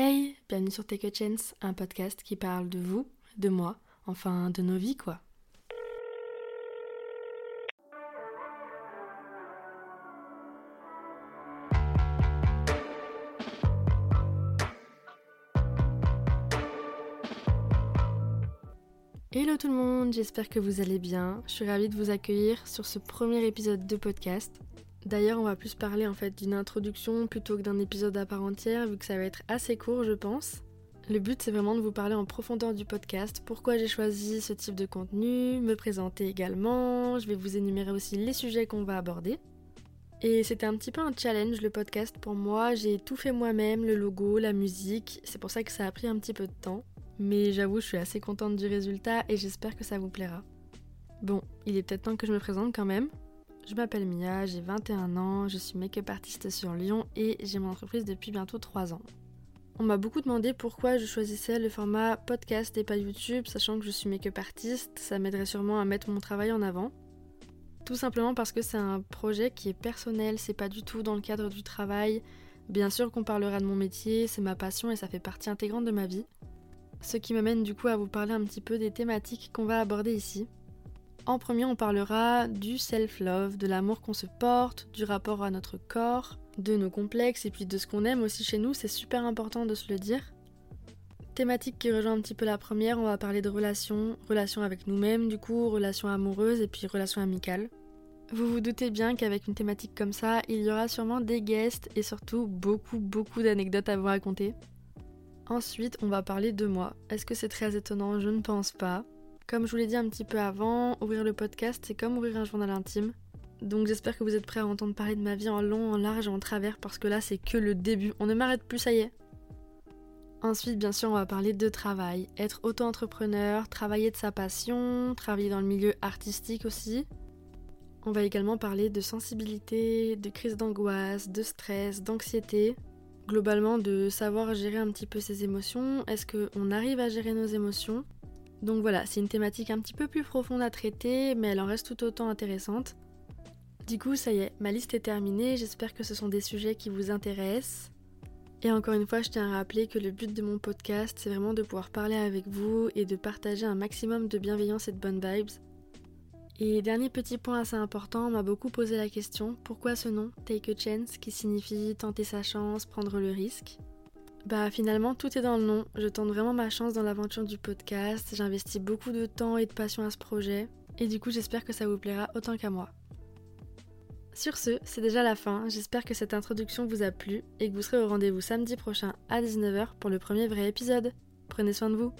Hey, bienvenue sur Take a Chance, un podcast qui parle de vous, de moi, enfin de nos vies quoi. Hello tout le monde, j'espère que vous allez bien. Je suis ravie de vous accueillir sur ce premier épisode de podcast. D'ailleurs, on va plus parler en fait d'une introduction plutôt que d'un épisode à part entière, vu que ça va être assez court, je pense. Le but, c'est vraiment de vous parler en profondeur du podcast, pourquoi j'ai choisi ce type de contenu, me présenter également, je vais vous énumérer aussi les sujets qu'on va aborder. Et c'était un petit peu un challenge le podcast pour moi, j'ai tout fait moi-même, le logo, la musique, c'est pour ça que ça a pris un petit peu de temps. Mais j'avoue, je suis assez contente du résultat et j'espère que ça vous plaira. Bon, il est peut-être temps que je me présente quand même. Je m'appelle Mia, j'ai 21 ans, je suis make-up artiste sur Lyon et j'ai mon entreprise depuis bientôt 3 ans. On m'a beaucoup demandé pourquoi je choisissais le format podcast et pas YouTube, sachant que je suis make-up artiste, ça m'aiderait sûrement à mettre mon travail en avant. Tout simplement parce que c'est un projet qui est personnel, c'est pas du tout dans le cadre du travail. Bien sûr qu'on parlera de mon métier, c'est ma passion et ça fait partie intégrante de ma vie. Ce qui m'amène du coup à vous parler un petit peu des thématiques qu'on va aborder ici. En premier, on parlera du self-love, de l'amour qu'on se porte, du rapport à notre corps, de nos complexes et puis de ce qu'on aime aussi chez nous, c'est super important de se le dire. Thématique qui rejoint un petit peu la première, on va parler de relations, relations avec nous-mêmes du coup, relations amoureuses et puis relations amicales. Vous vous doutez bien qu'avec une thématique comme ça, il y aura sûrement des guests et surtout beaucoup beaucoup d'anecdotes à vous raconter. Ensuite, on va parler de moi. Est-ce que c'est très étonnant? Je ne pense pas. Comme je vous l'ai dit un petit peu avant, ouvrir le podcast, c'est comme ouvrir un journal intime. Donc j'espère que vous êtes prêts à entendre parler de ma vie en long, en large et en travers parce que là c'est que le début. On ne m'arrête plus, ça y est. Ensuite, bien sûr, on va parler de travail. Être auto-entrepreneur, travailler de sa passion, travailler dans le milieu artistique aussi. On va également parler de sensibilité, de crise d'angoisse, de stress, d'anxiété. Globalement, de savoir gérer un petit peu ses émotions. Est-ce qu'on arrive à gérer nos émotions? Donc voilà, c'est une thématique un petit peu plus profonde à traiter, mais elle en reste tout autant intéressante. Du coup, ça y est, ma liste est terminée, j'espère que ce sont des sujets qui vous intéressent. Et encore une fois, je tiens à rappeler que le but de mon podcast, c'est vraiment de pouvoir parler avec vous et de partager un maximum de bienveillance et de bonnes vibes. Et dernier petit point assez important, on m'a beaucoup posé la question, pourquoi ce nom, Take a Chance, qui signifie tenter sa chance, prendre le risque? Bah finalement tout est dans le nom. Je tente vraiment ma chance dans l'aventure du podcast. J'investis beaucoup de temps et de passion à ce projet. Et du coup j'espère que ça vous plaira autant qu'à moi. Sur ce, c'est déjà la fin. J'espère que cette introduction vous a plu et que vous serez au rendez-vous samedi prochain à 19h pour le premier vrai épisode. Prenez soin de vous.